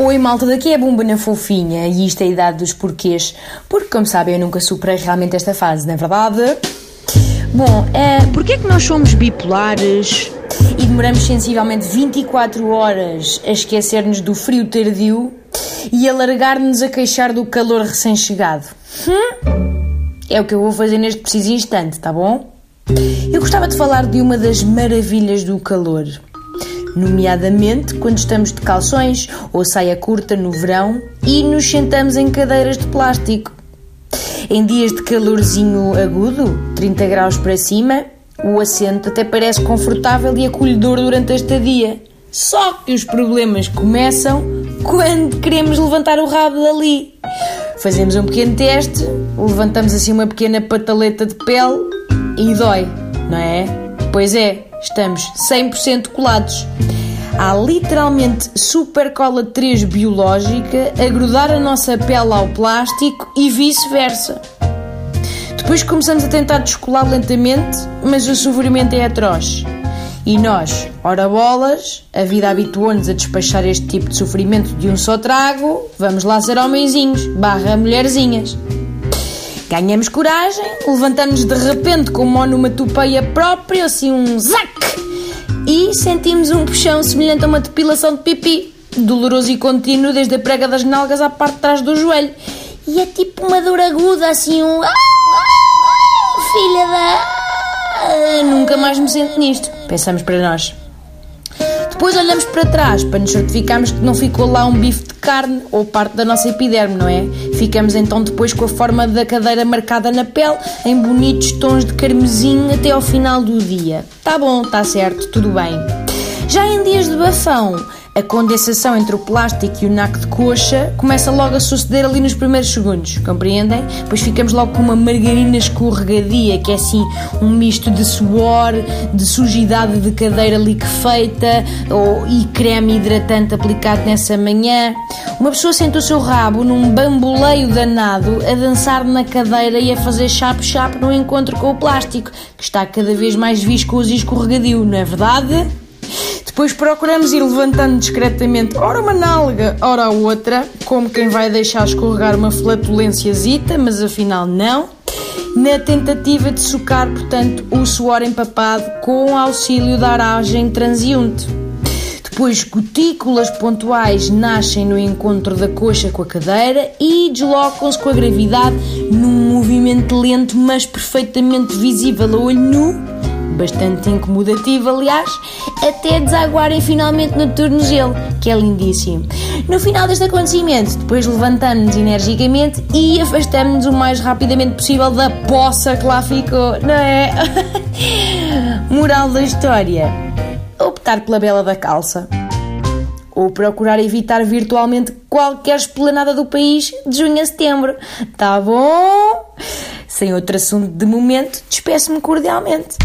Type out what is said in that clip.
Oi, malta, daqui é Bumba na Fofinha e isto é a idade dos porquês, porque, como sabem, eu nunca superei realmente esta fase, não é verdade? Bom, é... Porquê é que nós somos bipolares? E demoramos sensivelmente 24 horas a esquecer-nos do frio tardio e a largar-nos a queixar do calor recém-chegado. Hum? É o que eu vou fazer neste preciso instante, tá bom? Eu gostava de falar de uma das maravilhas do calor nomeadamente quando estamos de calções ou saia curta no verão e nos sentamos em cadeiras de plástico. Em dias de calorzinho agudo, 30 graus para cima, o assento até parece confortável e acolhedor durante a estadia. Só que os problemas começam quando queremos levantar o rabo dali. Fazemos um pequeno teste, levantamos assim uma pequena pataleta de pele e dói, não é? Pois é, estamos 100% colados. Há literalmente super cola 3 biológica a grudar a nossa pele ao plástico e vice-versa. Depois começamos a tentar descolar lentamente, mas o sofrimento é atroz. E nós, ora bolas, a vida habituou-nos a despachar este tipo de sofrimento de um só trago, vamos lá ser homenzinhos, barra mulherzinhas. Ganhamos coragem, levantamos de repente com uma onomatopeia própria, assim um zac, e sentimos um puxão semelhante a uma depilação de pipi, doloroso e contínuo desde a prega das nalgas à parte de trás do joelho. E é tipo uma dor aguda, assim um. Filha da. Nunca mais me sento nisto. Pensamos para nós. Depois olhamos para trás para nos certificarmos que não ficou lá um bife de carne ou parte da nossa epiderme, não é? Ficamos então depois com a forma da cadeira marcada na pele em bonitos tons de carmesim até ao final do dia. Tá bom, tá certo, tudo bem. Já em dias de bafão, a condensação entre o plástico e o naco de coxa começa logo a suceder ali nos primeiros segundos, compreendem? Pois ficamos logo com uma margarina escorregadia, que é assim um misto de suor, de sujidade de cadeira liquefeita ou, e creme hidratante aplicado nessa manhã. Uma pessoa sente o seu rabo num bamboleio danado a dançar na cadeira e a fazer chapo-chapo no encontro com o plástico, que está cada vez mais viscoso e escorregadio, não é verdade? Depois procuramos ir levantando discretamente, ora uma nálga, ora a outra, como quem vai deixar escorregar uma flatulênciazita, mas afinal não, na tentativa de socar, portanto, o suor empapado com auxílio da aragem transiunte. Depois, gotículas pontuais nascem no encontro da coxa com a cadeira e deslocam-se com a gravidade num movimento lento, mas perfeitamente visível a olho nu bastante incomodativo, aliás, até desaguarem finalmente no tornozelo, que é lindíssimo. No final deste acontecimento, depois levantamos-nos energicamente e afastamos-nos o mais rapidamente possível da poça que lá ficou, não é? Moral da história: optar pela bela da calça. Ou procurar evitar virtualmente qualquer esplanada do país de junho a setembro. Tá bom? Sem outro assunto de momento, despeço-me cordialmente.